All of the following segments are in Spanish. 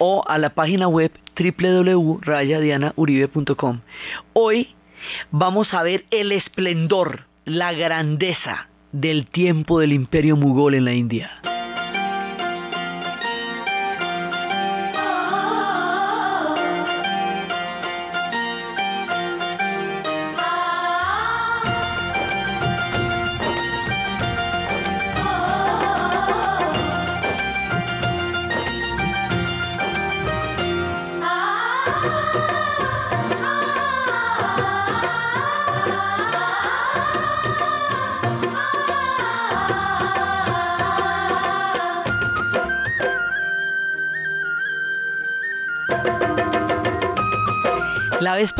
o a la página web www.rayadianauribe.com. Hoy vamos a ver el esplendor, la grandeza del tiempo del imperio mugol en la India.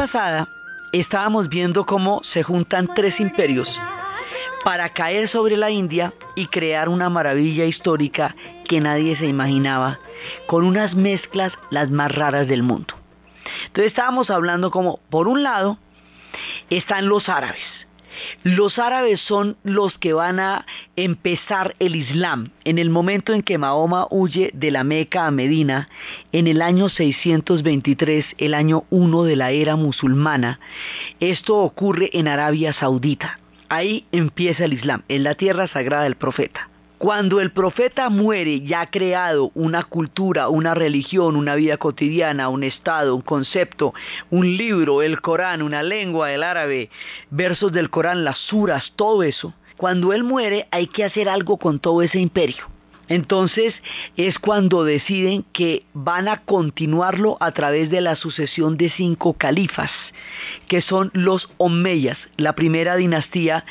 Pasada estábamos viendo cómo se juntan tres imperios para caer sobre la India y crear una maravilla histórica que nadie se imaginaba, con unas mezclas las más raras del mundo. Entonces estábamos hablando como, por un lado, están los árabes, los árabes son los que van a empezar el Islam. En el momento en que Mahoma huye de la Meca a Medina, en el año 623, el año 1 de la era musulmana, esto ocurre en Arabia Saudita. Ahí empieza el Islam, en la tierra sagrada del profeta. Cuando el profeta muere ya ha creado una cultura, una religión, una vida cotidiana, un estado, un concepto, un libro, el Corán, una lengua, el árabe, versos del Corán, las suras, todo eso. Cuando él muere hay que hacer algo con todo ese imperio. Entonces es cuando deciden que van a continuarlo a través de la sucesión de cinco califas, que son los Omeyas, la primera dinastía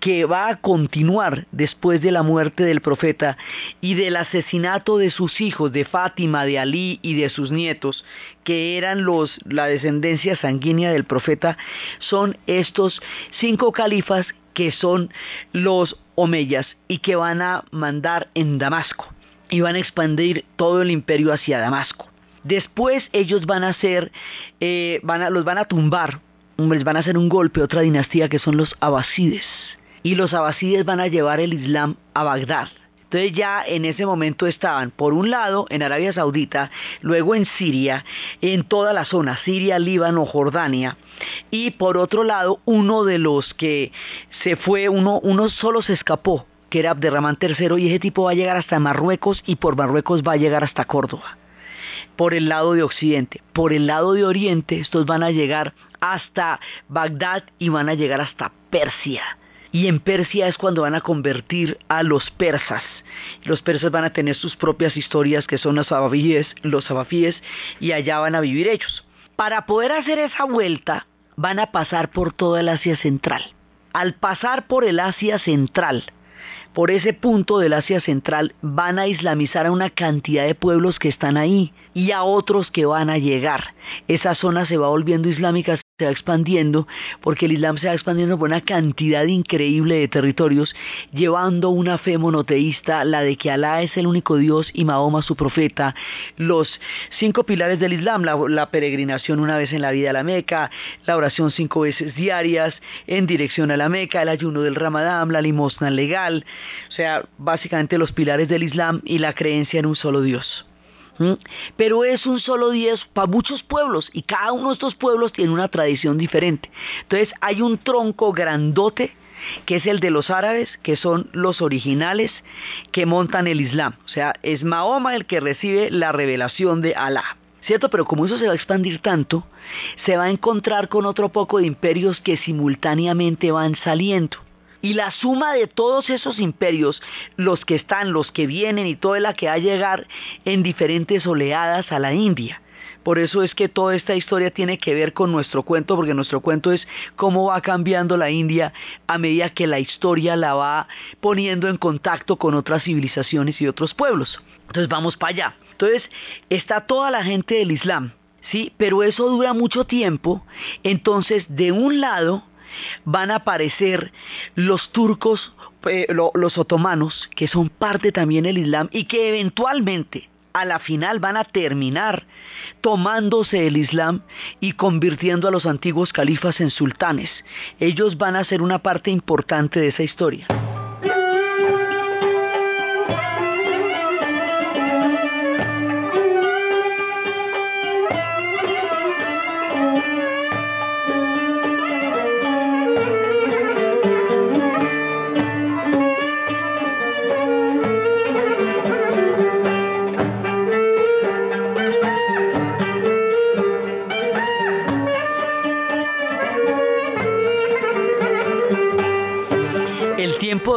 que va a continuar después de la muerte del profeta y del asesinato de sus hijos, de Fátima, de Ali y de sus nietos, que eran los la descendencia sanguínea del profeta, son estos cinco califas que son los omeyas y que van a mandar en Damasco y van a expandir todo el imperio hacia Damasco. Después ellos van a hacer, eh, van a, los van a tumbar, les van a hacer un golpe, otra dinastía que son los abasides. Y los abasides van a llevar el Islam a Bagdad. Entonces ya en ese momento estaban, por un lado, en Arabia Saudita, luego en Siria, en toda la zona, Siria, Líbano, Jordania, y por otro lado, uno de los que se fue, uno, uno solo se escapó, que era Abderramán III, y ese tipo va a llegar hasta Marruecos y por Marruecos va a llegar hasta Córdoba por el lado de Occidente. Por el lado de Oriente, estos van a llegar hasta Bagdad y van a llegar hasta Persia y en Persia es cuando van a convertir a los persas. Los persas van a tener sus propias historias que son los abafíes, los abafíes y allá van a vivir ellos. Para poder hacer esa vuelta van a pasar por toda el Asia Central. Al pasar por el Asia Central, por ese punto del Asia Central van a islamizar a una cantidad de pueblos que están ahí y a otros que van a llegar. Esa zona se va volviendo islámica se va expandiendo, porque el Islam se va expandiendo por una cantidad increíble de territorios, llevando una fe monoteísta, la de que Alá es el único Dios y Mahoma su profeta, los cinco pilares del Islam, la, la peregrinación una vez en la vida a la Meca, la oración cinco veces diarias en dirección a la Meca, el ayuno del Ramadán, la limosna legal, o sea, básicamente los pilares del Islam y la creencia en un solo Dios. Pero es un solo Dios para muchos pueblos y cada uno de estos pueblos tiene una tradición diferente. Entonces hay un tronco grandote que es el de los árabes, que son los originales que montan el Islam. O sea, es Mahoma el que recibe la revelación de Alá. ¿Cierto? Pero como eso se va a expandir tanto, se va a encontrar con otro poco de imperios que simultáneamente van saliendo. Y la suma de todos esos imperios, los que están, los que vienen y toda la que va a llegar en diferentes oleadas a la India. Por eso es que toda esta historia tiene que ver con nuestro cuento, porque nuestro cuento es cómo va cambiando la India a medida que la historia la va poniendo en contacto con otras civilizaciones y otros pueblos. Entonces vamos para allá. Entonces, está toda la gente del Islam, ¿sí? Pero eso dura mucho tiempo, entonces de un lado van a aparecer los turcos, eh, los otomanos, que son parte también del Islam y que eventualmente a la final van a terminar tomándose el Islam y convirtiendo a los antiguos califas en sultanes. Ellos van a ser una parte importante de esa historia.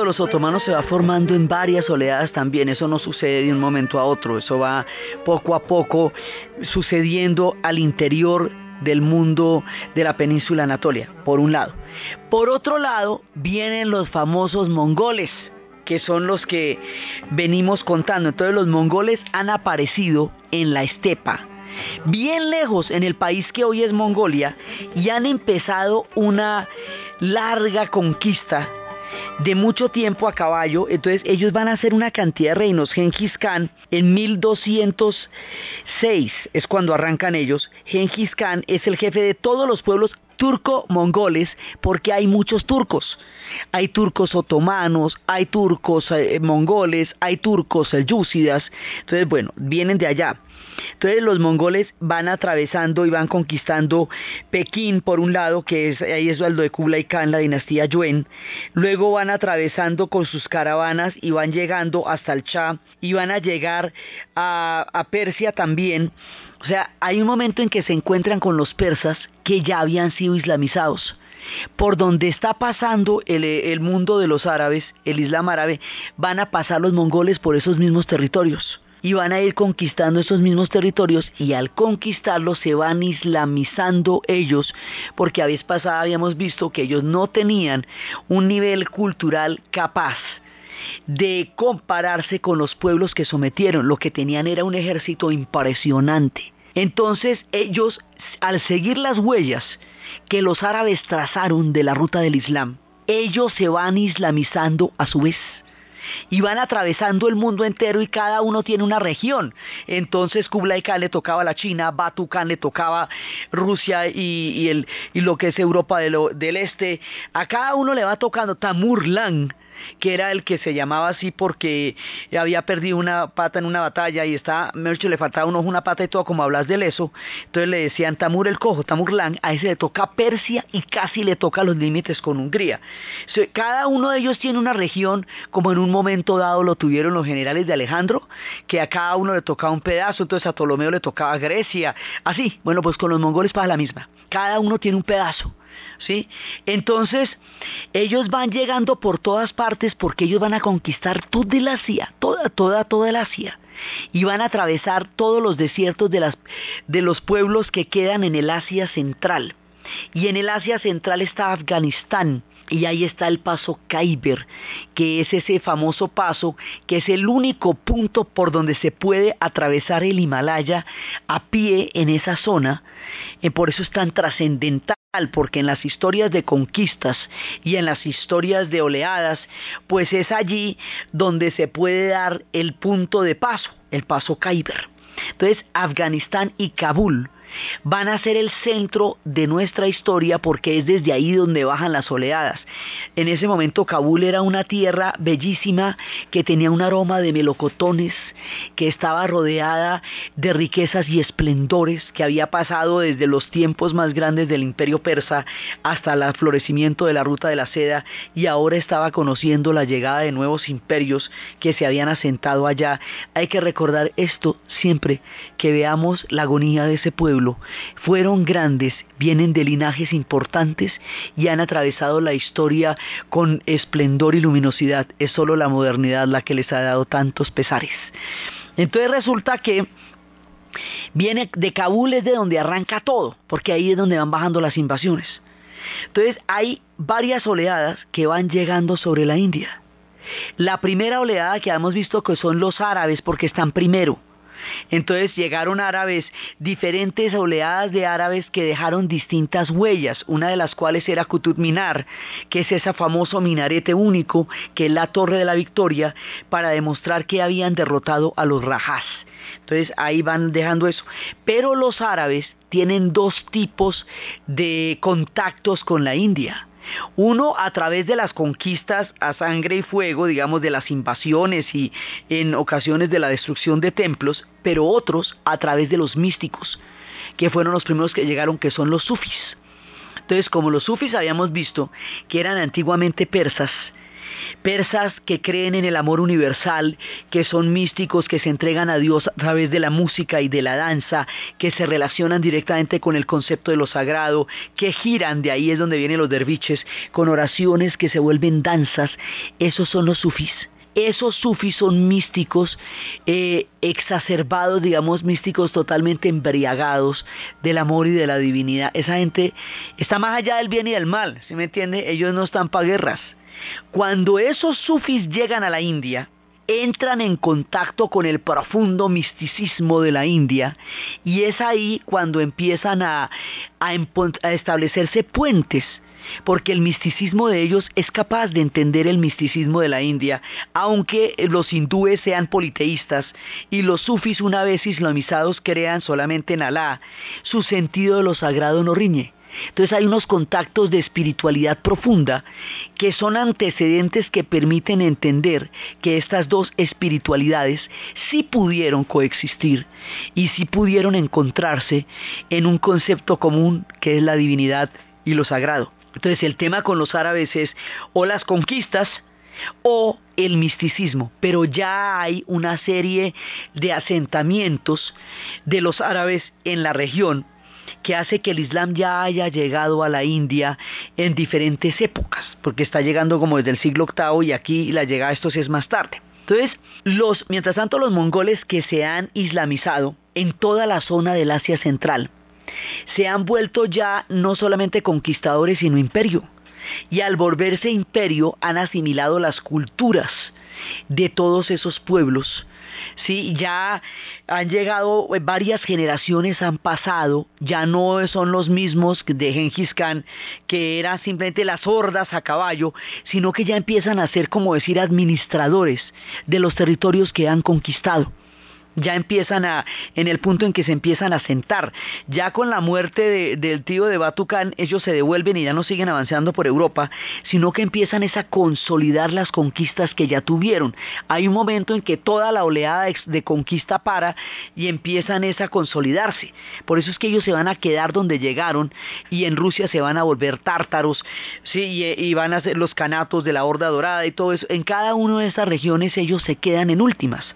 Los otomanos se va formando en varias oleadas también, eso no sucede de un momento a otro, eso va poco a poco sucediendo al interior del mundo de la península Anatolia, por un lado. Por otro lado, vienen los famosos mongoles, que son los que venimos contando. Entonces los mongoles han aparecido en la estepa, bien lejos en el país que hoy es Mongolia, y han empezado una larga conquista de mucho tiempo a caballo, entonces ellos van a hacer una cantidad de reinos. Genghis Khan en 1206 es cuando arrancan ellos. Genghis Khan es el jefe de todos los pueblos turco-mongoles porque hay muchos turcos. Hay turcos otomanos, hay turcos eh, mongoles, hay turcos yúcidas. Entonces, bueno, vienen de allá. Entonces los mongoles van atravesando y van conquistando Pekín por un lado, que es ahí es lo de Kublai Khan, la dinastía Yuen. Luego van atravesando con sus caravanas y van llegando hasta el Shah y van a llegar a, Persia también. O sea, hay un momento en que se encuentran con los persas que ya habían sido islamizados por donde está pasando el, mundo de los árabes, el Islam árabe, van a pasar los mongoles por esos mismos territorios y van a ir conquistando esos mismos territorios y al conquistarlos se van islamizando ellos, porque a vez pasada habíamos visto que ellos no tenían un nivel cultural capaz de compararse con los pueblos que sometieron, lo que tenían era un ejército impresionante. Entonces ellos, al seguir las huellas que los árabes trazaron de la ruta del Islam, ellos se van islamizando a su vez y van atravesando el mundo entero y cada uno tiene una región. Entonces Kublai Khan le tocaba a la China, Batu Khan le tocaba Rusia y, el, y lo que es Europa del Este. A cada uno le va tocando Tamurlang que era el que se llamaba así porque había perdido una pata en una batalla y está, Mercho le faltaba un ojo, una pata y todo, como hablas del eso. Entonces le decían Tamur el Cojo, Tamur Lang, a ese le toca Persia y casi le toca los límites con Hungría. cada uno de ellos tiene una región, como en un momento dado lo tuvieron los generales de Alejandro, que a cada uno le tocaba un pedazo, entonces a Ptolomeo le tocaba Grecia, así. Bueno, pues con los mongoles pasa la misma. Cada uno tiene un pedazo. ¿Sí? Entonces, ellos van llegando por todas partes porque ellos van a conquistar toda el Asia, toda, toda, toda el Asia. Y van a atravesar todos los desiertos de, las, de los pueblos que quedan en el Asia central. Y en el Asia central está Afganistán, y ahí está el paso Khyber, que es ese famoso paso, que es el único punto por donde se puede atravesar el Himalaya a pie en esa zona. y por eso es tan trascendental porque en las historias de conquistas y en las historias de oleadas, pues es allí donde se puede dar el punto de paso, el paso Khyber. Entonces, Afganistán y Kabul van a ser el centro de nuestra historia porque es desde ahí donde bajan las oleadas. En ese momento Kabul era una tierra bellísima que tenía un aroma de melocotones, que estaba rodeada de riquezas y esplendores, que había pasado desde los tiempos más grandes del imperio persa hasta el florecimiento de la ruta de la seda y ahora estaba conociendo la llegada de nuevos imperios que se habían asentado allá. Hay que recordar esto siempre que veamos la agonía de ese pueblo fueron grandes, vienen de linajes importantes y han atravesado la historia con esplendor y luminosidad. Es solo la modernidad la que les ha dado tantos pesares. Entonces resulta que viene de Kabul es de donde arranca todo, porque ahí es donde van bajando las invasiones. Entonces hay varias oleadas que van llegando sobre la India. La primera oleada que hemos visto que son los árabes porque están primero Entonces llegaron árabes, diferentes oleadas de árabes que dejaron distintas huellas, una de las cuales era Qutub Minar, que es ese famoso minarete único, que es la torre de la victoria, para demostrar que habían derrotado a los rajás. Entonces ahí van dejando eso. Pero los árabes tienen dos tipos de contactos con la India. Uno a través de las conquistas a sangre y fuego, digamos, de las invasiones y en ocasiones de la destrucción de templos, pero otros a través de los místicos, que fueron los primeros que llegaron, que son los sufis. Entonces, como los sufis habíamos visto que eran antiguamente persas, persas que creen en el amor universal, que son místicos, que se entregan a Dios a través de la música y de la danza, que se relacionan directamente con el concepto de lo sagrado, que giran, de ahí es donde vienen los derviches, con oraciones que se vuelven danzas, esos son los sufis esos sufis son místicos eh, exacerbados, digamos, místicos totalmente embriagados del amor y de la divinidad. Esa gente está más allá del bien y del mal, ¿sí me entiende? Ellos no están para guerras. Cuando esos sufis llegan a la India, entran en contacto con el profundo misticismo de la India y es ahí cuando empiezan a, establecerse puentes porque el misticismo de ellos es capaz de entender el misticismo de la India, aunque los hindúes sean politeístas y los sufis una vez islamizados crean solamente en Alá, su sentido de lo sagrado no riñe. Entonces hay unos contactos de espiritualidad profunda que son antecedentes que permiten entender que estas dos espiritualidades sí pudieron coexistir y sí pudieron encontrarse en un concepto común que es la divinidad y lo sagrado. Entonces el tema con los árabes es o las conquistas o el misticismo, pero ya hay una serie de asentamientos de los árabes en la región que hace que el Islam ya haya llegado a la India en diferentes épocas, porque está llegando como desde el siglo VIII y aquí la llegada de estos es más tarde. Entonces, los, mientras tanto, los mongoles que se han islamizado en toda la zona del Asia Central, se han vuelto ya no solamente conquistadores, sino imperio. Y al volverse imperio han asimilado las culturas de todos esos pueblos Sí, ya han llegado, eh, varias generaciones han pasado, ya no son los mismos de Genghis Khan, que eran simplemente las hordas a caballo, sino que ya empiezan a ser, como decir, administradores de los territorios que han conquistado ya empiezan a, en el punto en que se empiezan a sentar. Ya con la muerte del tío de Batucán, ellos se devuelven y ya no siguen avanzando por Europa, sino que empiezan a consolidar las conquistas que ya tuvieron. Hay un momento en que toda la oleada de, conquista para y empiezan a consolidarse. Por eso es que ellos se van a quedar donde llegaron y en Rusia se van a volver tártaros, sí, y, y van a ser los canatos de la Horda Dorada y todo eso. En cada una de estas regiones ellos se quedan en últimas.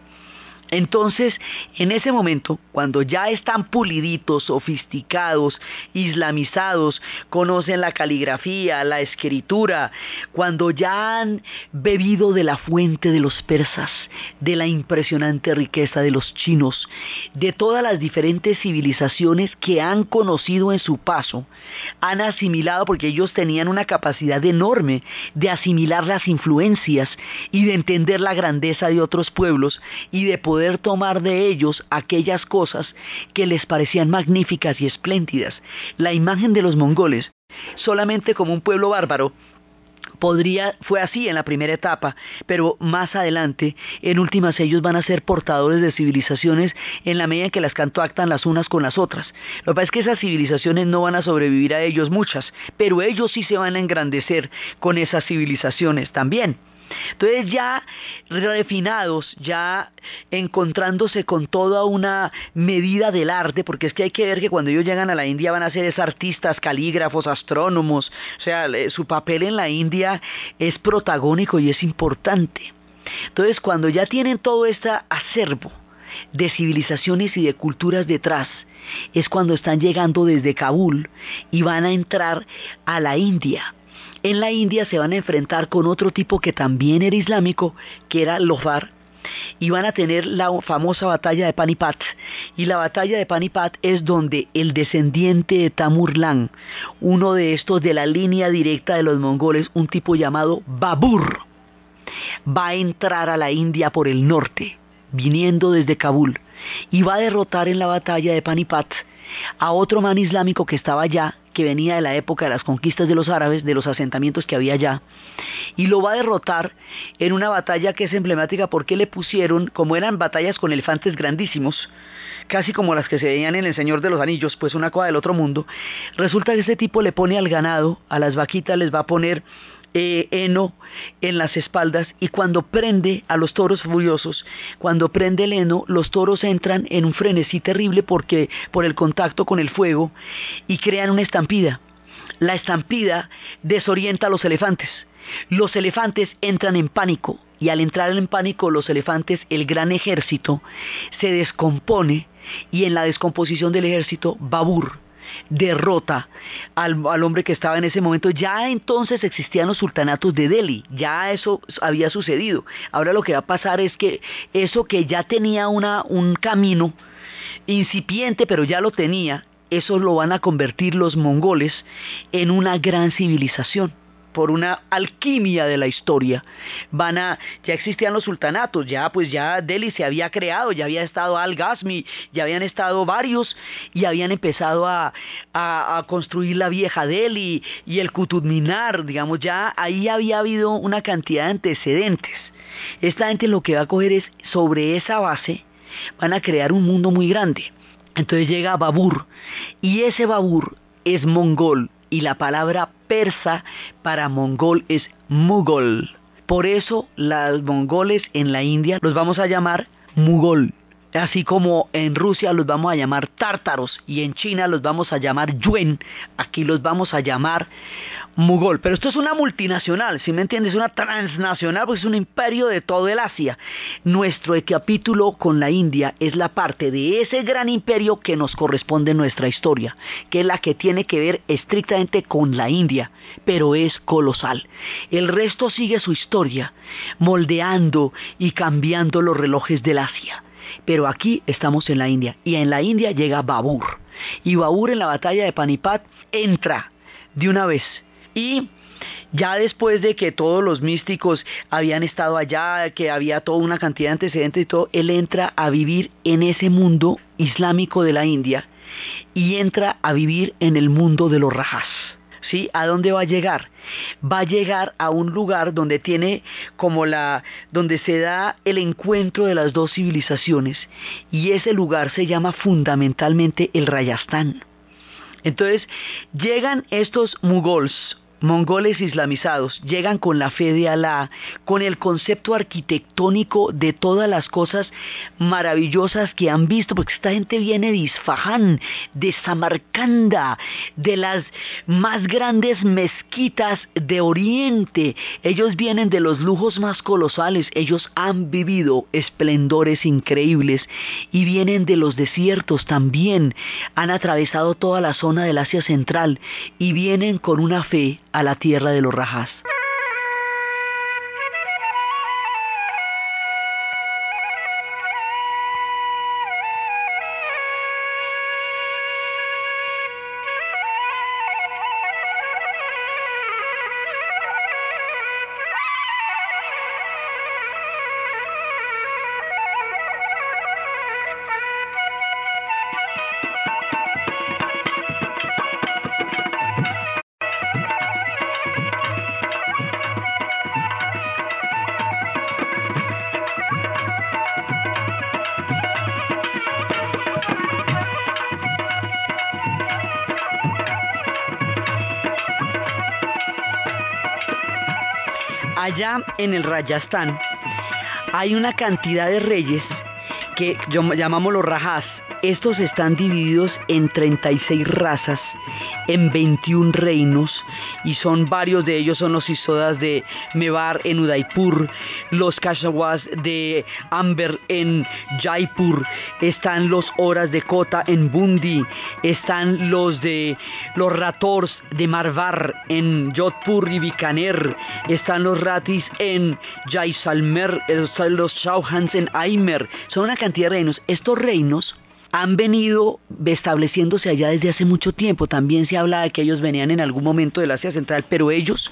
Entonces, en ese momento, cuando ya están puliditos, sofisticados, islamizados, conocen la caligrafía, la escritura, cuando ya han bebido de la fuente de los persas, de la impresionante riqueza de los chinos, de todas las diferentes civilizaciones que han conocido en su paso, han asimilado, porque ellos tenían una capacidad enorme de asimilar las influencias y de entender la grandeza de otros pueblos y de poder poder tomar de ellos aquellas cosas que les parecían magníficas y espléndidas. La imagen de los mongoles, solamente como un pueblo bárbaro, podría, fue así en la primera etapa, pero más adelante, en últimas, ellos van a ser portadores de civilizaciones en la medida en que las contactan las unas con las otras. Lo que pasa es que esas civilizaciones no van a sobrevivir a ellos muchas, pero ellos sí se van a engrandecer con esas civilizaciones también. Entonces ya refinados, ya encontrándose con toda una medida del arte, porque es que hay que ver que cuando ellos llegan a la India van a ser artistas, calígrafos, astrónomos, o sea, su papel en la India es protagónico y es importante. Entonces cuando ya tienen todo este acervo de civilizaciones y de culturas detrás, es cuando están llegando desde Kabul y van a entrar a la India en la India se van a enfrentar con otro tipo que también era islámico, que era Lofar, y van a tener la famosa batalla de Panipat. Y la batalla de Panipat es donde el descendiente de Tamurlan, uno de estos de la línea directa de los mongoles, un tipo llamado Babur, va a entrar a la India por el norte, viniendo desde Kabul y va a derrotar en la batalla de Panipat a otro man islámico que estaba allá, que venía de la época de las conquistas de los árabes, de los asentamientos que había allá, y lo va a derrotar en una batalla que es emblemática porque le pusieron, como eran batallas con elefantes grandísimos, casi como las que se veían en El Señor de los Anillos, pues una cosa del otro mundo, resulta que este tipo le pone al ganado, a las vaquitas les va a poner eh, heno en las espaldas y cuando prende a los toros furiosos, cuando prende el heno, los toros entran en un frenesí terrible porque por el contacto con el fuego y crean una estampida. La estampida desorienta a los elefantes. Los elefantes entran en pánico y al entrar en pánico los elefantes, el gran ejército, se descompone y en la descomposición del ejército, Babur derrota al, hombre que estaba en ese momento. Ya entonces existían los sultanatos de Delhi, ya eso había sucedido. Ahora lo que va a pasar es que eso que ya tenía una, un camino incipiente, pero ya lo tenía, eso lo van a convertir los mongoles en una gran civilización por una alquimia de la historia. Van a, ya existían los sultanatos, ya pues ya Delhi se había creado, ya había estado Al-Ghazmi, ya habían estado varios y habían empezado a, a, construir la vieja Delhi y el Qutub Minar, digamos, ya ahí había habido una cantidad de antecedentes. Esta gente lo que va a coger es sobre esa base, van a crear un mundo muy grande. Entonces llega Babur y ese Babur es mongol y la palabra persa para mongol es mugol. Por eso los mongoles en la India los vamos a llamar mugol. Así como en Rusia los vamos a llamar tártaros y en China los vamos a llamar yuen, aquí los vamos a llamar mugol. Pero esto es una multinacional, si me entiendes, una transnacional, porque es un imperio de todo el Asia. Nuestro capítulo con la India es la parte de ese gran imperio que nos corresponde en nuestra historia, que es la que tiene que ver estrictamente con la India, pero es colosal. El resto sigue su historia, moldeando y cambiando los relojes del Asia. Pero aquí estamos en la India y en la India llega Babur. Y Babur en la batalla de Panipat entra de una vez y ya después de que todos los místicos habían estado allá, que había toda una cantidad de antecedentes y todo, él entra a vivir en ese mundo islámico de la India y entra a vivir en el mundo de los rajas. ¿Sí? ¿A dónde va a llegar? Va a llegar a un lugar donde tiene como la donde se da el encuentro de las dos civilizaciones y ese lugar se llama fundamentalmente el Rayastán. Entonces, llegan estos mugols mongoles islamizados llegan con la fe de Alá, con el concepto arquitectónico de todas las cosas maravillosas que han visto, porque esta gente viene de Isfahan, de Samarcanda, de las más grandes mezquitas de Oriente. Ellos vienen de los lujos más colosales, ellos han vivido esplendores increíbles y vienen de los desiertos también, han atravesado toda la zona del Asia Central y vienen con una fe a la tierra de los rajas. En el Rayastán hay una cantidad de reyes que llamamos los rajas. Estos están divididos en 36 razas en 21 reinos y son varios de ellos son los Isodas de Mevar en Udaipur, los Kashawas de Amber en Jaipur, están los Horas de Kota en Bundi, están los de los Rators de Marvar en Jodhpur y Bikaner, están los Ratis en Jaisalmer, están los Chauhans en Aimer, son una cantidad de reinos. Estos reinos han venido estableciéndose allá desde hace mucho tiempo. También se habla de que ellos venían en algún momento del Asia Central, pero ellos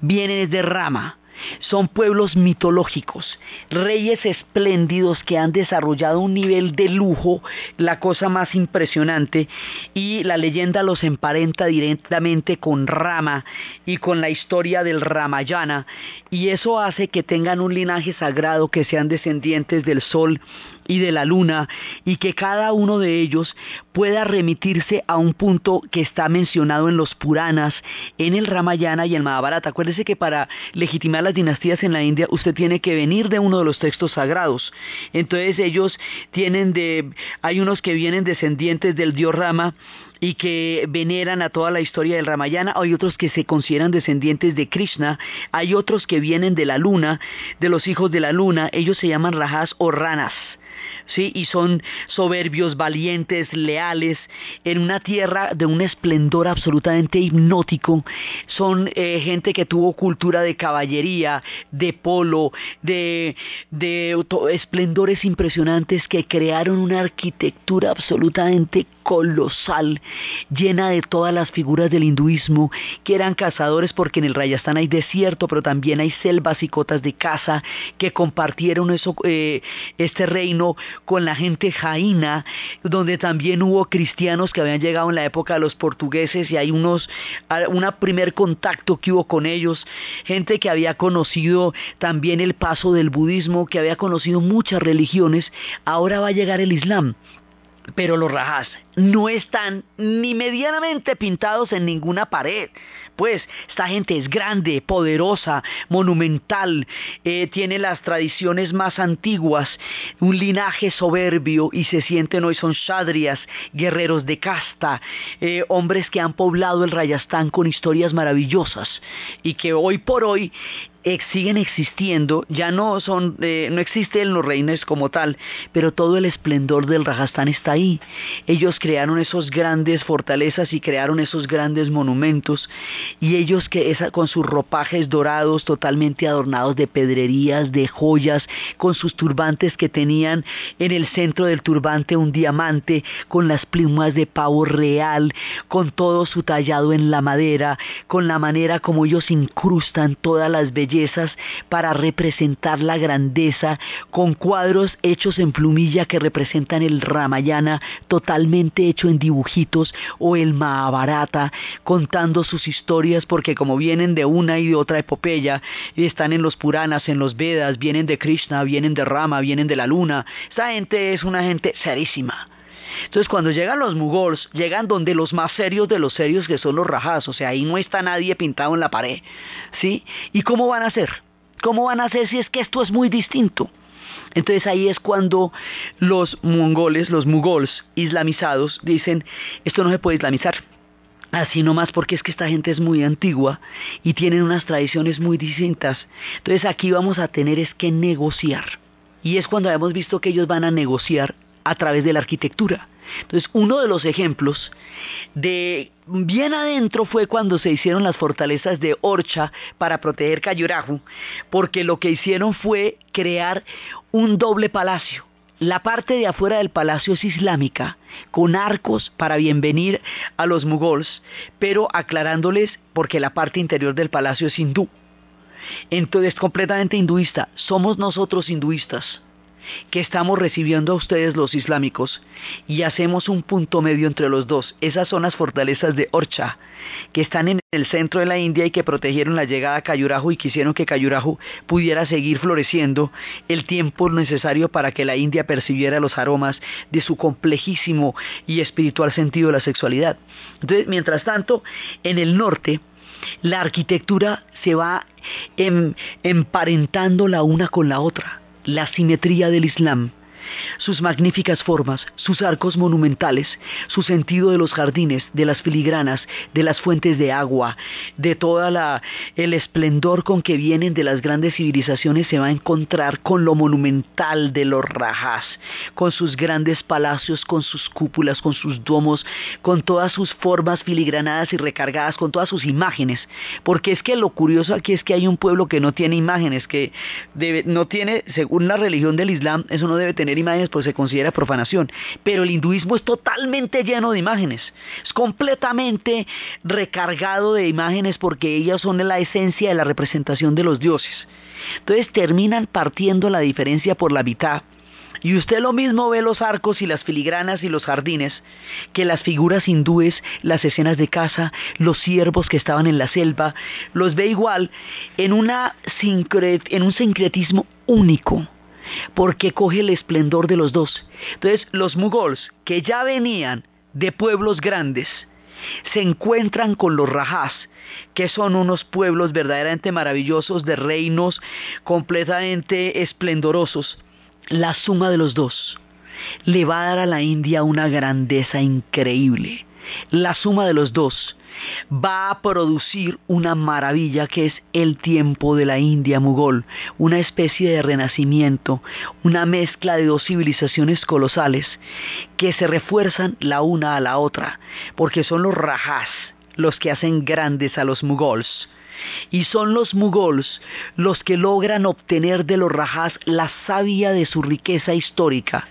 vienen desde Rama. son pueblos mitológicos, reyes espléndidos que han desarrollado un nivel de lujo, la cosa más impresionante, y la leyenda los emparenta directamente con Rama y con la historia del Ramayana, y eso hace que tengan un linaje sagrado, que sean descendientes del sol y de la luna y que cada uno de ellos pueda remitirse a un punto que está mencionado en los Puranas, en el Ramayana y el Mahabharata. Acuérdese que para legitimar las dinastías en la India usted tiene que venir de uno de los textos sagrados. Entonces ellos tienen de, hay unos que vienen descendientes del dios Rama y que veneran a toda la historia del Ramayana, hay otros que se consideran descendientes de Krishna, hay otros que vienen de la luna, de los hijos de la luna, ellos se llaman Rajas o Ranas. ¿Sí? Y son soberbios, valientes, leales, en una tierra de un esplendor absolutamente hipnótico. Son eh, gente que tuvo cultura de caballería, de polo, de, de esplendores impresionantes que crearon una arquitectura absolutamente colosal, llena de todas las figuras del hinduismo, que eran cazadores porque en el Rayastán hay desierto, pero también hay selvas y cotas de caza, que compartieron eso, eh, este reino con la gente jaina, donde también hubo cristianos que habían llegado en la época de los portugueses y hay unos, un primer contacto que hubo con ellos, gente que había conocido también el paso del budismo, que había conocido muchas religiones, ahora va a llegar el Islam. Pero los rajas no están ni medianamente pintados en ninguna pared. Pues esta gente es grande, poderosa, monumental, eh, tiene las tradiciones más antiguas, un linaje soberbio y se sienten hoy son shadrias, guerreros de casta, eh, hombres que han poblado el Rayastán con historias maravillosas y que hoy por hoy siguen existiendo, ya no son, eh, no existen los reinos como tal, pero todo el esplendor del Rajastán está ahí. Ellos crearon esos grandes fortalezas y crearon esos grandes monumentos y ellos que con sus ropajes dorados totalmente adornados de pedrerías, de joyas, con sus turbantes que tenían en el centro del turbante un diamante, con las plumas de pavo real, con todo su tallado en la madera, con la manera como ellos incrustan todas las bellezas para representar la grandeza, con cuadros hechos en plumilla que representan el Ramayana totalmente hecho en dibujitos o el Mahabharata, contando sus historias porque como vienen de una y de otra epopeya, están en los Puranas, en los Vedas, vienen de Krishna, vienen de Rama, vienen de la luna. Esta gente es una gente serísima. Entonces cuando llegan los mugols, llegan donde los más serios de los serios que son los rajas, o sea, ahí no está nadie pintado en la pared, ¿sí? ¿Y cómo van a hacer? ¿Cómo van a hacer si es que esto es muy distinto? Entonces ahí es cuando los mongoles, los mugols islamizados, dicen, esto no se puede islamizar. Así nomás porque es que esta gente es muy antigua y tienen unas tradiciones muy distintas. Entonces aquí vamos a tener es que negociar. Y es cuando hemos visto que ellos van a negociar a través de la arquitectura. Entonces, uno de los ejemplos de bien adentro fue cuando se hicieron las fortalezas de Orcha para proteger Cayurahu, porque lo que hicieron fue crear un doble palacio. La parte de afuera del palacio es islámica, con arcos para bienvenir a los mugols, pero aclarándoles porque la parte interior del palacio es hindú. Entonces, completamente hinduista. Somos nosotros hinduistas que estamos recibiendo a ustedes los islámicos y hacemos un punto medio entre los dos. Esas son las fortalezas de Orcha, que están en el centro de la India y que protegieron la llegada a Cayurajo y quisieron que Cayurajo pudiera seguir floreciendo el tiempo necesario para que la India percibiera los aromas de su complejísimo y espiritual sentido de la sexualidad. Mientras tanto, en el norte, la arquitectura se va em, emparentando la una con la otra la simetría del Islam sus magníficas formas, sus arcos monumentales, su sentido de los jardines, de las filigranas, de las fuentes de agua, de toda la el esplendor con que vienen de las grandes civilizaciones se va a encontrar con lo monumental de los rajas, con sus grandes palacios, con sus cúpulas, con sus domos, con todas sus formas filigranadas y recargadas, con todas sus imágenes, porque es que lo curioso aquí es que hay un pueblo que no tiene imágenes, que no tiene, según la religión del Islam, eso no debe tener imágenes pues se considera profanación, pero el hinduismo es totalmente lleno de imágenes, es completamente recargado de imágenes porque ellas son la esencia de la representación de los dioses. Entonces terminan partiendo la diferencia por la mitad. Y usted lo mismo ve los arcos y las filigranas y los jardines, que las figuras hindúes, las escenas de caza, los ciervos que estaban en la selva, los ve igual en, una en un sincretismo único, porque coge el esplendor de los dos. Entonces los mugols, que ya venían de pueblos grandes, se encuentran con los rajás, que son unos pueblos verdaderamente maravillosos, de reinos completamente esplendorosos. La suma de los dos le va a dar a la India una grandeza increíble. La suma de los dos va a producir una maravilla que es el tiempo de la India mugol, una especie de renacimiento, una mezcla de dos civilizaciones colosales que se refuerzan la una a la otra, porque son los rajas los que hacen grandes a los mugols. Y son los mugols los que logran obtener de los rajas la savia de su riqueza histórica,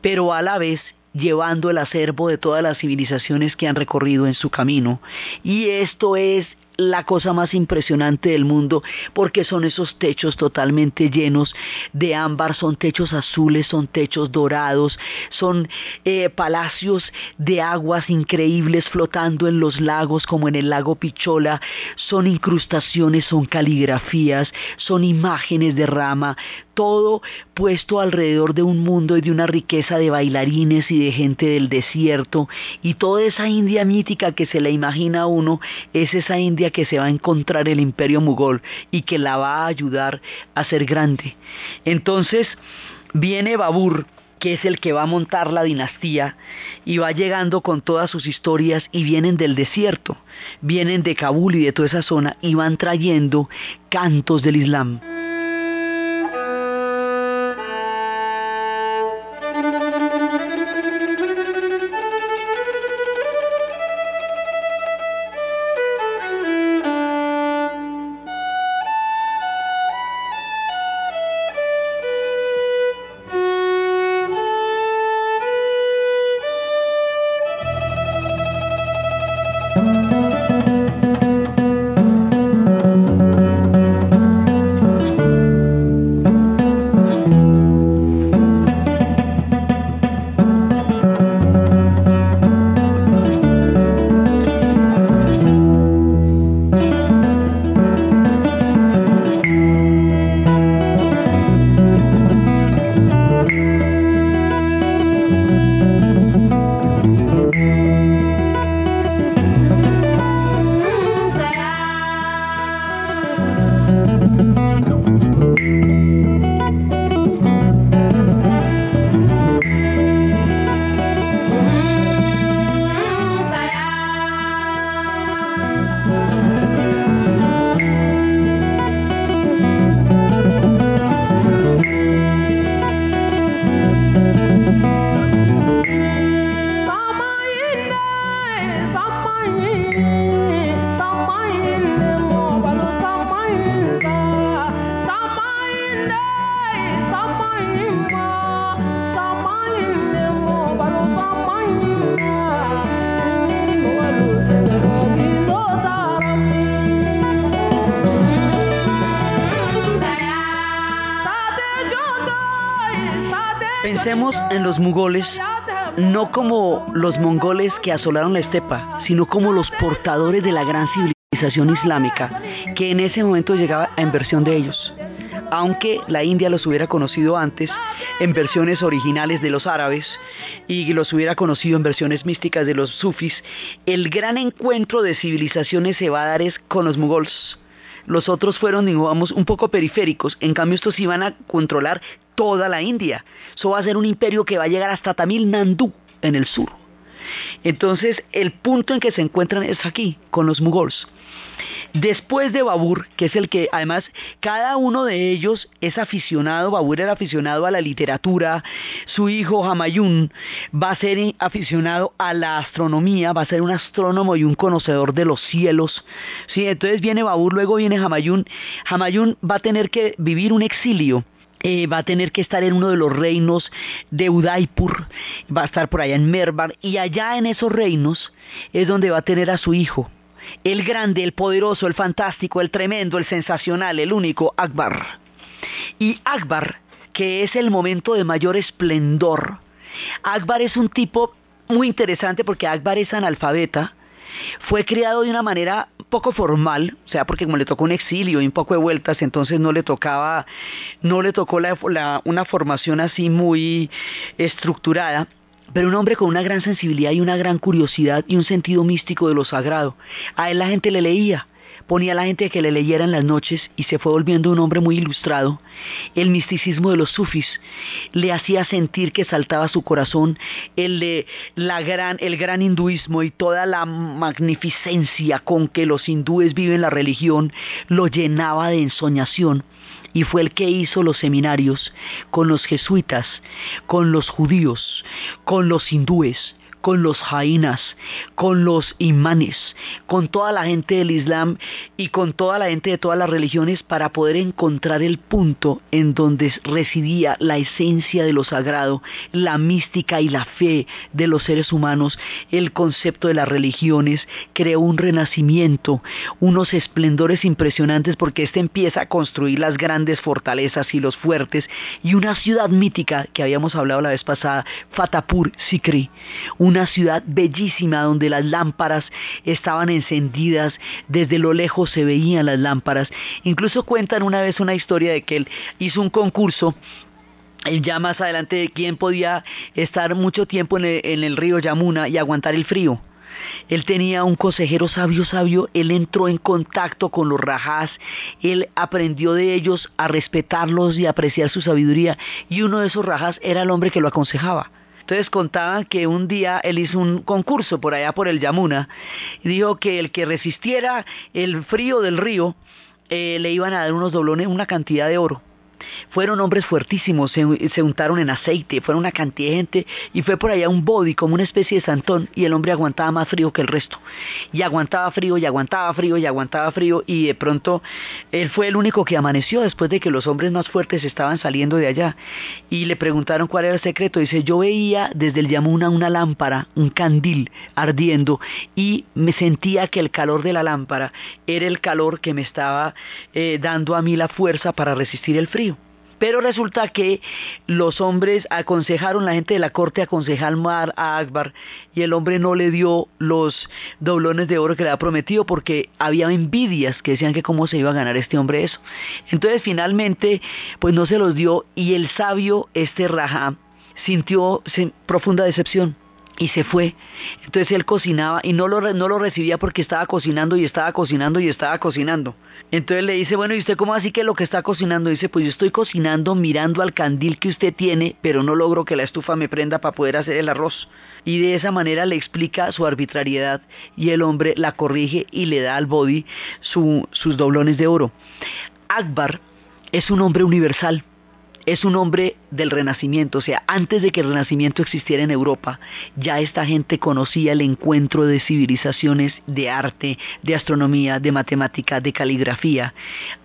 pero a la vez llevando el acervo de todas las civilizaciones que han recorrido en su camino. Y esto es la cosa más impresionante del mundo porque son esos techos totalmente llenos de ámbar, son techos azules, son techos dorados, son eh, palacios de aguas increíbles flotando en los lagos como en el lago Pichola, son incrustaciones, son caligrafías, son imágenes de rama, todo puesto alrededor de un mundo y de una riqueza de bailarines y de gente del desierto. Y toda esa India mítica que se le imagina uno es esa India que se va a encontrar el imperio mugol y que la va a ayudar a ser grande. Entonces viene Babur, que es el que va a montar la dinastía, y va llegando con todas sus historias y vienen del desierto, vienen de Kabul y de toda esa zona y van trayendo cantos del Islam. Mugoles no como los mongoles que asolaron la estepa, sino como los portadores de la gran civilización islámica que en ese momento llegaba en versión de ellos. Aunque la India los hubiera conocido antes en versiones originales de los árabes y los hubiera conocido en versiones místicas de los sufis, el gran encuentro de civilizaciones se va a dar es con los mugols los otros fueron, digamos, un poco periféricos. En cambio, estos iban a controlar toda la India. Eso va a ser un imperio que va a llegar hasta Tamil Nadu, en el sur. Entonces, el punto en que se encuentran es aquí, con los mugols. Después de Babur, que es el que además cada uno de ellos es aficionado, Babur era aficionado a la literatura, su hijo Hamayun va a ser aficionado a la astronomía, va a ser un astrónomo y un conocedor de los cielos. ¿sí? Entonces viene Babur, luego viene Hamayun. Hamayun va a tener que vivir un exilio eh, va a tener que estar en uno de los reinos de Udaipur, va a estar por allá en Merbar, y allá en esos reinos es donde va a tener a su hijo, el grande, el poderoso, el fantástico, el tremendo, el sensacional, el único, Akbar. Y Akbar, que es el momento de mayor esplendor, Akbar es un tipo muy interesante porque Akbar es analfabeta, fue criado de una manera poco formal, o sea, porque como le tocó un exilio y un poco de vueltas, entonces no le tocaba, no le tocó una formación así muy estructurada, pero un hombre con una gran sensibilidad y una gran curiosidad y un sentido místico de lo sagrado. A él la gente le leía, ponía a la gente que le leyera en las noches y se fue volviendo un hombre muy ilustrado. El misticismo de los sufis le hacía sentir que saltaba su corazón, el, de la gran, el gran hinduismo y toda la magnificencia con que los hindúes viven la religión lo llenaba de ensoñación y fue el que hizo los seminarios con los jesuitas, con los judíos, con los hindúes, con los jainas, con los imanes, con toda la gente del Islam y con toda la gente de todas las religiones para poder encontrar el punto en donde residía la esencia de lo sagrado, la mística y la fe de los seres humanos, el concepto de las religiones, creó un renacimiento, unos esplendores impresionantes porque éste empieza a construir las grandes fortalezas y los fuertes y una ciudad mítica que habíamos hablado la vez pasada, Fatapur Sikri, una ciudad bellísima donde las lámparas estaban encendidas, desde lo lejos se veían las lámparas. Incluso cuentan una vez una historia de que él hizo un concurso ya más adelante de quién podía estar mucho tiempo en el, en el, río Yamuna y aguantar el frío. Él tenía un consejero sabio, sabio, él entró en contacto con los rajás, él aprendió de ellos a respetarlos y apreciar su sabiduría, y uno de esos rajás era el hombre que lo aconsejaba. Entonces contaban que un día él hizo un concurso por allá por el Yamuna y dijo que el que resistiera el frío del río eh, le iban a dar unos doblones, una cantidad de oro. Fueron hombres fuertísimos, se, untaron en aceite, fueron una cantidad de gente y fue por allá un body como una especie de santón y el hombre aguantaba más frío que el resto. Y aguantaba frío y aguantaba frío y aguantaba frío y de pronto él fue el único que amaneció después de que los hombres más fuertes estaban saliendo de allá. Y le preguntaron cuál era el secreto. Dice, yo veía desde el Yamuna una lámpara, un candil ardiendo y me sentía que el calor de la lámpara era el calor que me estaba eh, dando a mí la fuerza para resistir el frío. Pero resulta que los hombres aconsejaron, la gente de la corte aconsejaron a Akbar y el hombre no le dio los doblones de oro que le había prometido porque había envidias que decían que cómo se iba a ganar este hombre eso. Entonces finalmente pues no se los dio y el sabio, este Raja, sintió profunda decepción y se fue. Entonces él cocinaba y no lo, no lo recibía porque estaba cocinando y estaba cocinando y estaba cocinando. Entonces le dice, bueno, ¿y usted cómo así que lo que está cocinando? Dice, pues yo estoy cocinando mirando al candil que usted tiene, pero no logro que la estufa me prenda para poder hacer el arroz. Y de esa manera le explica su arbitrariedad y el hombre la corrige y le da al body sus doblones de oro. Akbar es un hombre universal es un hombre del Renacimiento, o sea, antes de que el Renacimiento existiera en Europa, ya esta gente conocía el encuentro de civilizaciones de arte, de astronomía, de matemática, de caligrafía.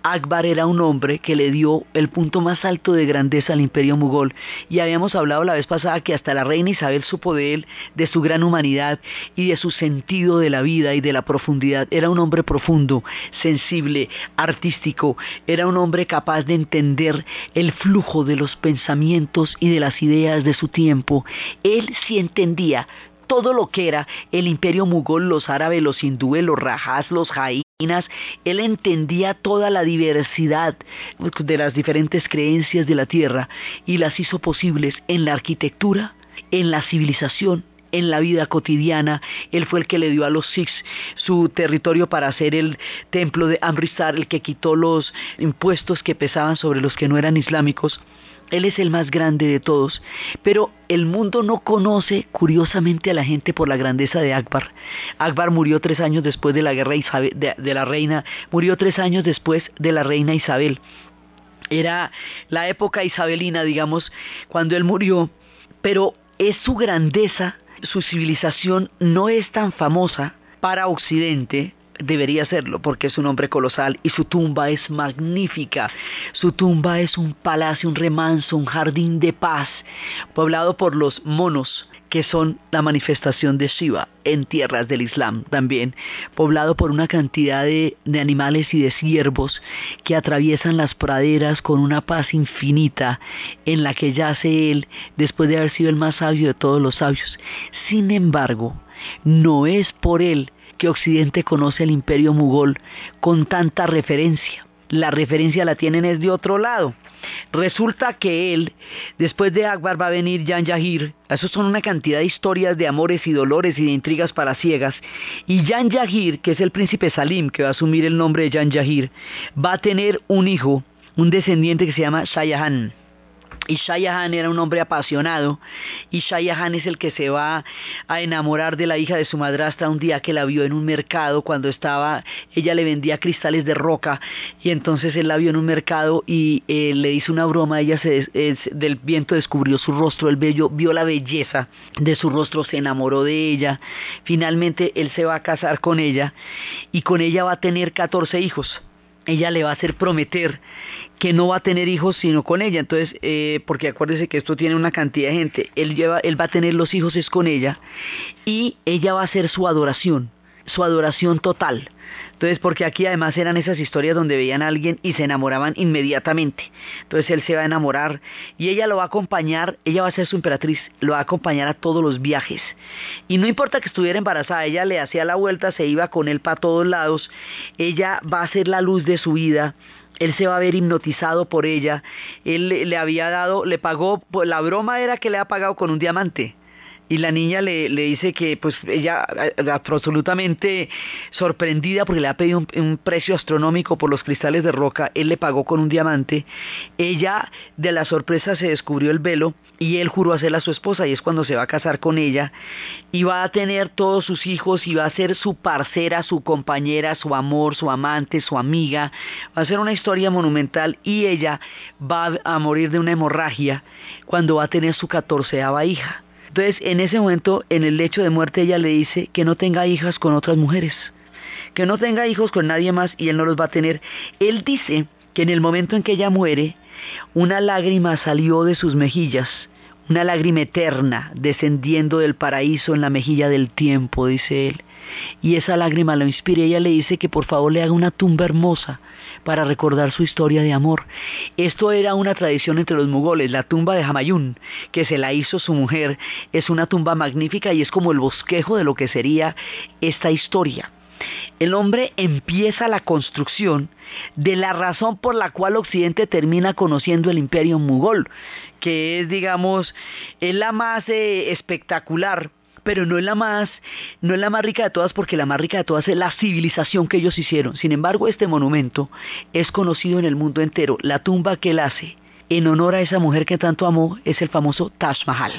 Akbar era un hombre que le dio el punto más alto de grandeza al imperio mugol y habíamos hablado la vez pasada que hasta la reina Isabel supo de él, de su gran humanidad y de su sentido de la vida y de la profundidad. Era un hombre profundo, sensible, artístico, era un hombre capaz de entender el flujo de los pensamientos y de las ideas de su tiempo. Él sí entendía todo lo que era el imperio mugol, los árabes, los hindúes, los rajás, los jainas. Él entendía toda la diversidad de las diferentes creencias de la tierra y las hizo posibles en la arquitectura, en la civilización, en la vida cotidiana. Él fue el que le dio a los Sikhs su territorio para hacer el templo de Amritsar, el que quitó los impuestos que pesaban sobre los que no eran islámicos. Él es el más grande de todos, pero el mundo no conoce curiosamente a la gente por la grandeza de Akbar. Akbar murió tres años después de la guerra de, de la reina, murió tres años después de la reina Isabel. Era la época isabelina, digamos, cuando él murió, pero es su grandeza su civilización no es tan famosa para Occidente debería serlo porque es un hombre colosal y su tumba es magnífica. Su tumba es un palacio, un remanso, un jardín de paz, poblado por los monos que son la manifestación de Shiva en tierras del Islam también, poblado por una cantidad de, animales y de ciervos que atraviesan las praderas con una paz infinita en la que yace él después de haber sido el más sabio de todos los sabios. Sin embargo, no es por él que Occidente conoce el imperio mugol con tanta referencia. La referencia la tienen es de otro lado. Resulta que él, después de Akbar va a venir Jan Yahir, esos son una cantidad de historias de amores y dolores y de intrigas para ciegas, y Jan Yahir, que es el príncipe Salim, que va a asumir el nombre de Jan Yahir, va a tener un hijo, un descendiente que se llama Shayahan. Y Shah era un hombre apasionado. Y Shah es el que se va a enamorar de la hija de su madrastra un día que la vio en un mercado cuando estaba, ella le vendía cristales de roca y entonces él la vio en un mercado y eh, le hizo una broma, ella se, del viento descubrió su rostro, el bello vio la belleza de su rostro, se enamoró de ella, finalmente él se va a casar con ella y con ella va a tener 14 hijos ella le va a hacer prometer que no va a tener hijos sino con ella. Entonces, eh, porque acuérdese que esto tiene una cantidad de gente. Él, lleva, él va a tener los hijos es con ella y ella va a hacer su adoración, su adoración total. Entonces, porque aquí además eran esas historias donde veían a alguien y se enamoraban inmediatamente. Entonces él se va a enamorar y ella lo va a acompañar, ella va a ser su emperatriz, lo va a acompañar a todos los viajes. Y no importa que estuviera embarazada, ella le hacía la vuelta, se iba con él para todos lados, ella va a ser la luz de su vida, él se va a ver hipnotizado por ella, él le, había dado, le pagó, la broma era que le ha pagado con un diamante y la niña le, le, dice que pues ella absolutamente sorprendida porque le ha pedido un, precio astronómico por los cristales de roca, él le pagó con un diamante, ella de la sorpresa se descubrió el velo y él juró hacerla su esposa y es cuando se va a casar con ella y va a tener todos sus hijos y va a ser su parcera, su compañera, su amor, su amante, su amiga, va a ser una historia monumental y ella va a morir de una hemorragia cuando va a tener su catorceava hija. Entonces, en ese momento, en el lecho de muerte, ella le dice que no tenga hijas con otras mujeres, que no tenga hijos con nadie más y él no los va a tener. Él dice que en el momento en que ella muere, una lágrima salió de sus mejillas, una lágrima eterna descendiendo del paraíso en la mejilla del tiempo, dice él. Y esa lágrima lo inspira. Ella le dice que por favor le haga una tumba hermosa para recordar su historia de amor. Esto era una tradición entre los mugoles. La tumba de Hamayun, que se la hizo su mujer, es una tumba magnífica y es como el bosquejo de lo que sería esta historia. El hombre empieza la construcción de la razón por la cual Occidente termina conociendo el imperio mugol, que es, digamos, es la más eh, espectacular pero no es la más, no es la más rica de todas porque la más rica de todas es la civilización que ellos hicieron. Sin embargo, este monumento es conocido en el mundo entero. La tumba que él hace en honor a esa mujer que tanto amó es el famoso Taj Mahal.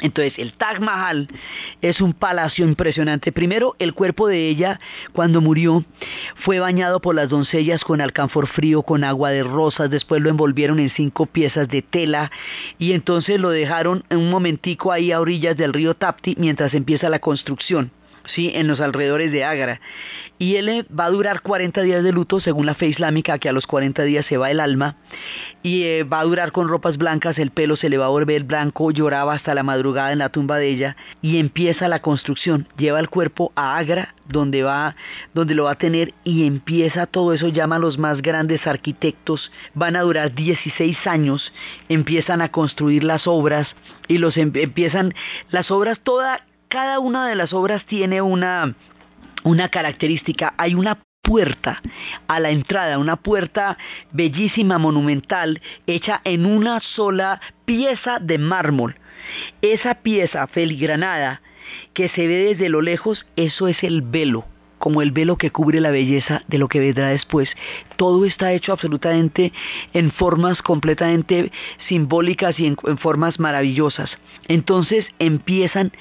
Entonces, el Taj Mahal es un palacio impresionante. Primero, el cuerpo de ella, cuando murió, fue bañado por las doncellas con alcanfor frío, con agua de rosas. Después lo envolvieron en cinco piezas de tela y entonces lo dejaron un momentico ahí a orillas del río Tapti mientras empieza la construcción. ¿Sí? en los alrededores de Agra. Y él eh, va a durar 40 días de luto, según la fe islámica, que a los 40 días se va el alma. Y eh, va a durar con ropas blancas, el pelo se le va a volver blanco, lloraba hasta la madrugada en la tumba de ella. Y empieza la construcción. Lleva el cuerpo a Agra, donde, va, donde lo va a tener, y empieza todo eso. Llama a los más grandes arquitectos. Van a durar 16 años. Empiezan a construir las obras. Y los em, empiezan, las obras toda cada una de las obras tiene una, una característica. Hay una puerta a la entrada, una puerta bellísima, monumental, hecha en una sola pieza de mármol. Esa pieza feligranada que se ve desde lo lejos, eso es el velo como el velo que cubre la belleza de lo que vendrá después. Todo está hecho absolutamente en formas completamente simbólicas y en, formas maravillosas. Entonces empiezan,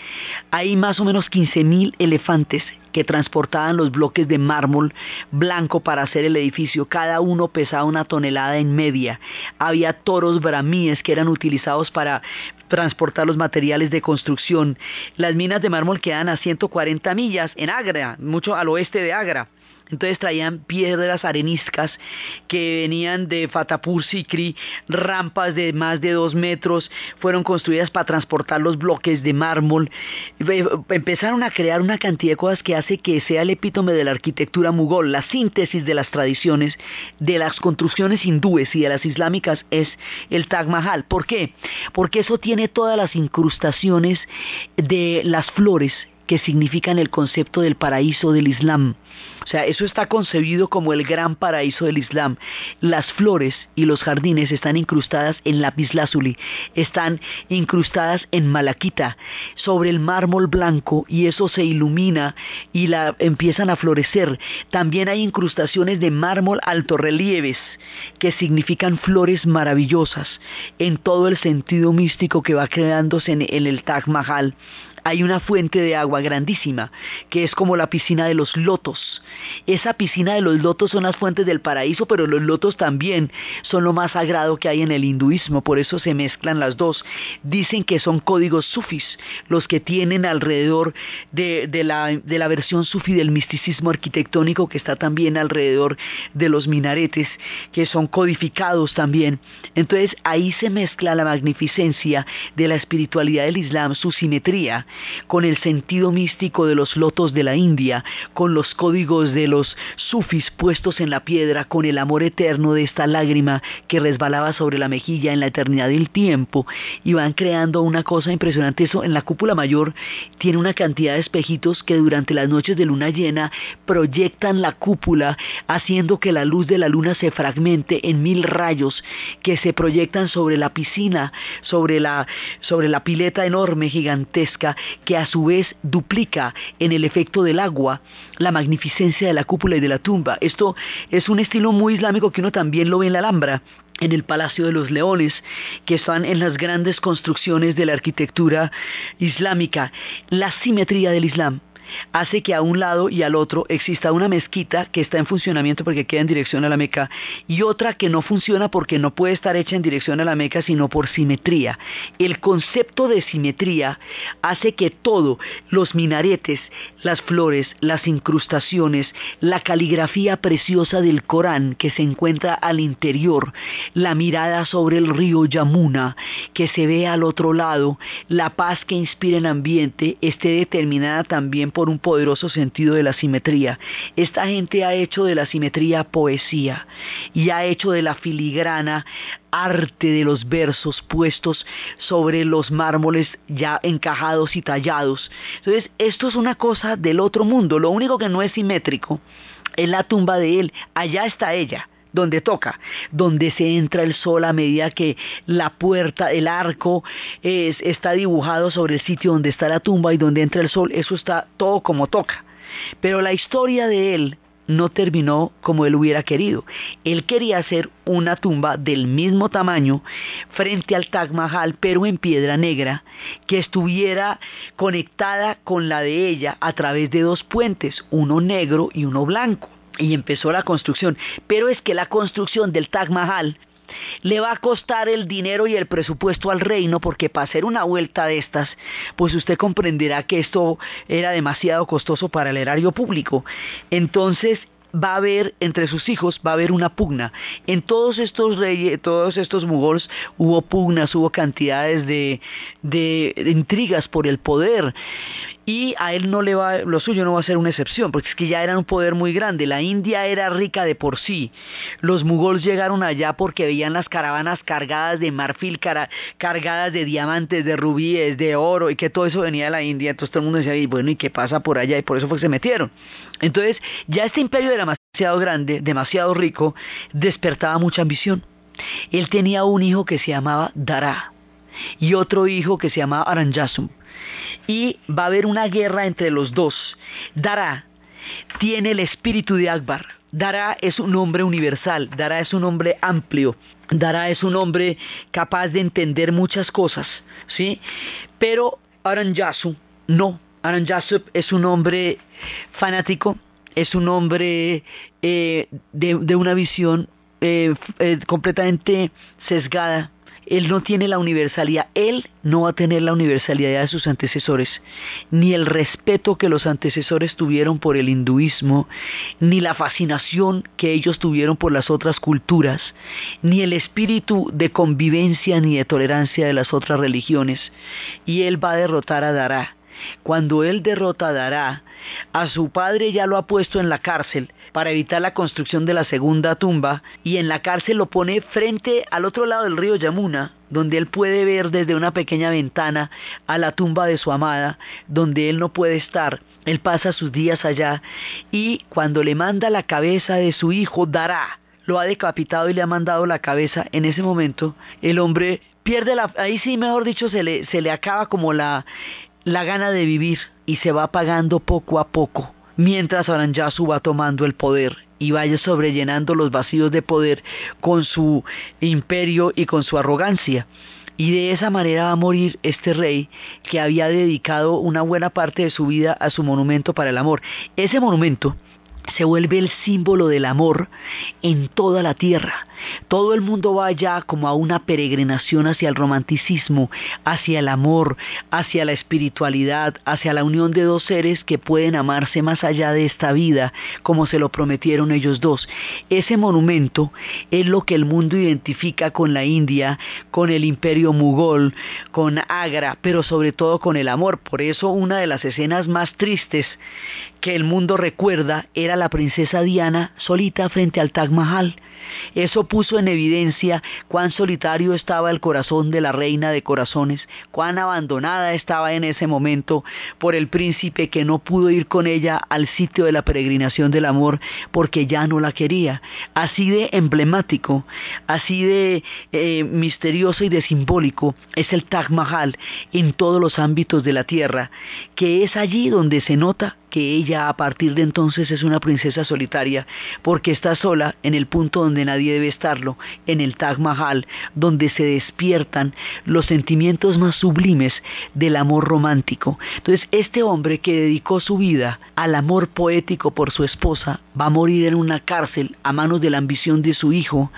hay más o menos 15.000 elefantes que transportaban los bloques de mármol blanco para hacer el edificio. Cada uno pesaba una tonelada en media. Había toros bramíes que eran utilizados para transportar los materiales de construcción. Las minas de mármol quedan a 140 millas en Agra, mucho al oeste de Agra. Entonces traían piedras areniscas que venían de Fatapur Sikri, rampas de más de dos metros, fueron construidas para transportar los bloques de mármol. Empezaron a crear una cantidad de cosas que hace que sea el epítome de la arquitectura mugol, la síntesis de las tradiciones de las construcciones hindúes y de las islámicas es el Taj Mahal. ¿Por qué? Porque eso tiene todas las incrustaciones de las flores que significan el concepto del paraíso del Islam. O sea, eso está concebido como el gran paraíso del Islam. Las flores y los jardines están incrustadas en lapislázuli, están incrustadas en malaquita, sobre el mármol blanco y eso se ilumina y la empiezan a florecer. También hay incrustaciones de mármol alto relieves que significan flores maravillosas en todo el sentido místico que va creándose en, en el Taj Mahal hay una fuente de agua grandísima, que es como la piscina de los lotos. Esa piscina de los lotos son las fuentes del paraíso, pero los lotos también son lo más sagrado que hay en el hinduismo, por eso se mezclan las dos. Dicen que son códigos sufis, los que tienen alrededor de, la, la versión sufi del misticismo arquitectónico que está también alrededor de los minaretes, que son codificados también. Entonces ahí se mezcla la magnificencia de la espiritualidad del Islam, su simetría, con el sentido místico de los lotos de la India, con los códigos de los sufis puestos en la piedra, con el amor eterno de esta lágrima que resbalaba sobre la mejilla en la eternidad del tiempo, y van creando una cosa impresionante. Eso en la cúpula mayor tiene una cantidad de espejitos que durante las noches de luna llena proyectan la cúpula, haciendo que la luz de la luna se fragmente en mil rayos que se proyectan sobre la piscina, sobre la, sobre la pileta enorme, gigantesca, que a su vez duplica en el efecto del agua la magnificencia de la cúpula y de la tumba. Esto es un estilo muy islámico que uno también lo ve en la Alhambra en el Palacio de los Leones, que están en las grandes construcciones de la arquitectura islámica, la simetría del Islam hace que a un lado y al otro exista una mezquita que está en funcionamiento porque queda en dirección a la Meca y otra que no funciona porque no puede estar hecha en dirección a la Meca sino por simetría. El concepto de simetría hace que todo, los minaretes, las flores, las incrustaciones, la caligrafía preciosa del Corán que se encuentra al interior, la mirada sobre el río Yamuna que se ve al otro lado, la paz que inspira el ambiente esté determinada también por un poderoso sentido de la simetría. Esta gente ha hecho de la simetría poesía y ha hecho de la filigrana arte de los versos puestos sobre los mármoles ya encajados y tallados. Entonces, esto es una cosa del otro mundo. Lo único que no es simétrico es la tumba de él. Allá está ella donde toca, donde se entra el sol a medida que la puerta, el arco es, está dibujado sobre el sitio donde está la tumba y donde entra el sol, eso está todo como toca. Pero la historia de él no terminó como él hubiera querido. Él quería hacer una tumba del mismo tamaño frente al Taj Mahal, pero en piedra negra, que estuviera conectada con la de ella a través de dos puentes, uno negro y uno blanco y empezó la construcción. Pero es que la construcción del Taj Mahal le va a costar el dinero y el presupuesto al reino porque para hacer una vuelta de estas, pues usted comprenderá que esto era demasiado costoso para el erario público. Entonces va a haber entre sus hijos va a haber una pugna. En todos estos reyes, todos estos mugols hubo pugnas, hubo cantidades de, de, intrigas por el poder y a él no le va, lo suyo no va a ser una excepción, porque es que ya era un poder muy grande. La India era rica de por sí. Los mugols llegaron allá porque veían las caravanas cargadas de marfil, cargadas de diamantes, de rubíes, de oro, y que todo eso venía de la India. Entonces todo el mundo decía, y bueno, ¿y qué pasa por allá? Y por eso fue que se metieron. Entonces, ya este imperio era demasiado grande, demasiado rico, despertaba mucha ambición. Él tenía un hijo que se llamaba Dara y otro hijo que se llamaba Aranjasum y va a haber una guerra entre los dos. Dara tiene el espíritu de Akbar. Dara es un hombre universal, Dara es un hombre amplio, Dara es un hombre capaz de entender muchas cosas, ¿sí? Pero Aranjasu no. Aranjasup es un hombre fanático, es un hombre eh, de, una visión eh, eh, completamente sesgada él no tiene la universalidad, Él no va a tener la universalidad de sus antecesores, ni el respeto que los antecesores tuvieron por el hinduismo, ni la fascinación que ellos tuvieron por las otras culturas, ni el espíritu de convivencia ni de tolerancia de las otras religiones. Y Él va a derrotar a Dará. Cuando él derrota Dará, a su padre ya lo ha puesto en la cárcel para evitar la construcción de la segunda tumba y en la cárcel lo pone frente al otro lado del río Yamuna, donde él puede ver desde una pequeña ventana a la tumba de su amada, donde él no puede estar. Él pasa sus días allá y cuando le manda la cabeza de su hijo Dará, lo ha decapitado y le ha mandado la cabeza, en ese momento el hombre pierde la... Ahí sí, mejor dicho, se le, se le acaba como la, la gana de vivir y se va apagando poco a poco, mientras Aranjasu va tomando el poder y vaya sobrellenando los vacíos de poder con su imperio y con su arrogancia. Y de esa manera va a morir este rey que había dedicado una buena parte de su vida a su monumento para el amor. Ese monumento se vuelve el símbolo del amor en toda la tierra. Todo el mundo va allá como a una peregrinación hacia el romanticismo, hacia el amor, hacia la espiritualidad, hacia la unión de dos seres que pueden amarse más allá de esta vida, como se lo prometieron ellos dos. Ese monumento es lo que el mundo identifica con la India, con el imperio mugol, con Agra, pero sobre todo con el amor. Por eso una de las escenas más tristes que el mundo recuerda era la princesa Diana solita frente al Taj Mahal. Eso puso en evidencia cuán solitario estaba el corazón de la reina de corazones, cuán abandonada estaba en ese momento por el príncipe que no pudo ir con ella al sitio de la peregrinación del amor porque ya no la quería. Así de emblemático, así de eh, misterioso y de simbólico es el Taj Mahal en todos los ámbitos de la tierra, que es allí donde se nota que ella a partir de entonces es una princesa solitaria, porque está sola en el punto donde nadie debe estarlo, en el Taj Mahal, donde se despiertan los sentimientos más sublimes del amor romántico. Entonces, este hombre que dedicó su vida al amor poético por su esposa, va a morir en una cárcel a manos de la ambición de su hijo,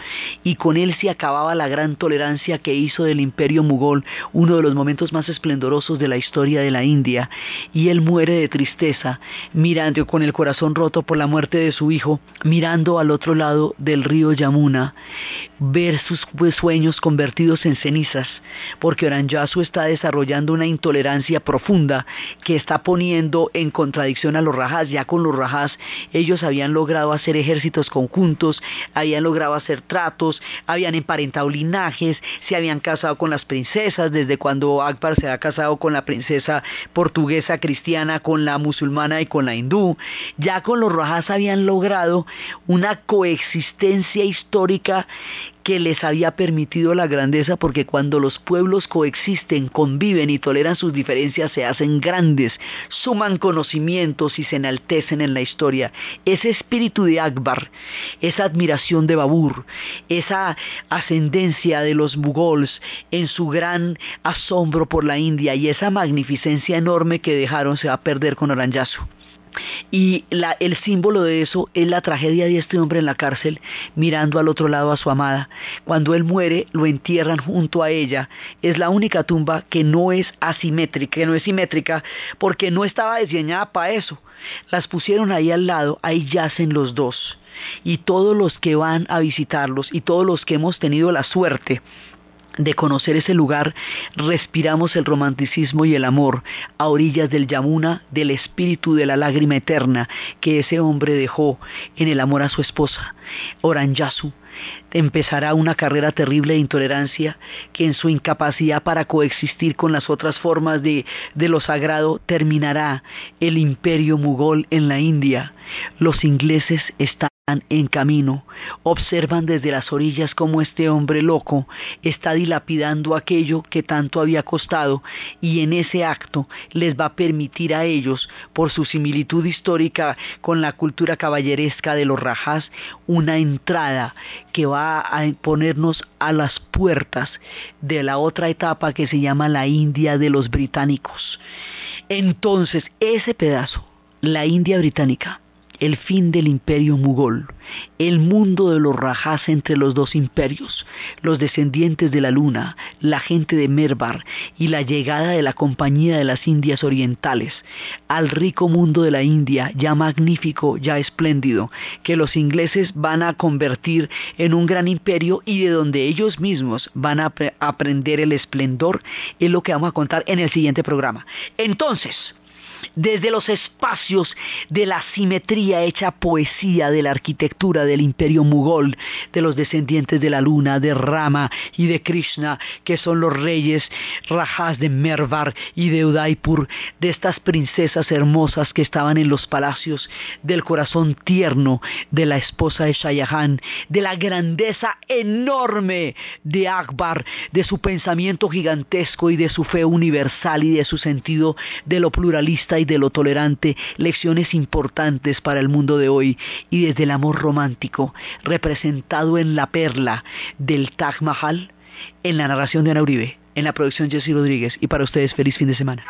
y con él se acababa la gran tolerancia que hizo del imperio mugol, uno de los momentos más esplendorosos de la historia de la India, y él muere de tristeza mirando con el corazón roto por la muerte de su hijo, mirando al otro lado del río Yamuna, ver sus sueños convertidos en cenizas, porque Oranjasu está desarrollando una intolerancia profunda que está poniendo en contradicción a los rajas. Ya con los rajas ellos habían logrado hacer ejércitos conjuntos, habían logrado hacer tratos, habían emparentado linajes, se habían casado con las princesas, desde cuando Akbar se ha casado con la princesa portuguesa cristiana, con la musulmana y con la hindú, ya con los rojas habían logrado una coexistencia histórica que les había permitido la grandeza porque cuando los pueblos coexisten, conviven y toleran sus diferencias se hacen grandes, suman conocimientos y se enaltecen en la historia. Ese espíritu de Akbar, esa admiración de Babur, esa ascendencia de los mugols en su gran asombro por la India y esa magnificencia enorme que dejaron se va a perder con Oranjasu. Y el símbolo de eso es la tragedia de este hombre en la cárcel, mirando al otro lado a su amada. Cuando él muere, lo entierran junto a ella. Es la única tumba que no es asimétrica, que no es simétrica, porque no estaba diseñada para eso. Las pusieron ahí al lado, ahí yacen los dos. Y todos los que van a visitarlos y todos los que hemos tenido la suerte de conocer ese lugar, respiramos el romanticismo y el amor a orillas del Yamuna, del espíritu de la lágrima eterna que ese hombre dejó en el amor a su esposa. Oranjasu empezará una carrera terrible de intolerancia que en su incapacidad para coexistir con las otras formas de, de lo sagrado terminará el imperio mugol en la India. Los ingleses están en camino, observan desde las orillas cómo este hombre loco está dilapidando aquello que tanto había costado y en ese acto les va a permitir a ellos, por su similitud histórica con la cultura caballeresca de los rajás, una entrada que va a ponernos a las puertas de la otra etapa que se llama la India de los británicos. Entonces, ese pedazo, la India británica, el fin del imperio mugol, el mundo de los rajás entre los dos imperios, los descendientes de la luna, la gente de Merbar y la llegada de la compañía de las Indias Orientales al rico mundo de la India, ya magnífico, ya espléndido, que los ingleses van a convertir en un gran imperio y de donde ellos mismos van a aprender el esplendor, es lo que vamos a contar en el siguiente programa. Entonces, desde los espacios de la simetría hecha poesía de la arquitectura del imperio mugol, de los descendientes de la luna, de Rama y de Krishna, que son los reyes Rajas de Mervar y de Udaipur, de estas princesas hermosas que estaban en los palacios, del corazón tierno de la esposa de Shayahan, de la grandeza enorme de Akbar, de su pensamiento gigantesco y de su fe universal y de su sentido de lo pluralista y de lo tolerante, lecciones importantes para el mundo de hoy y desde el amor romántico, representado en la perla del Taj Mahal, en la narración de Ana Uribe, en la producción Jesse Rodríguez y para ustedes feliz fin de semana.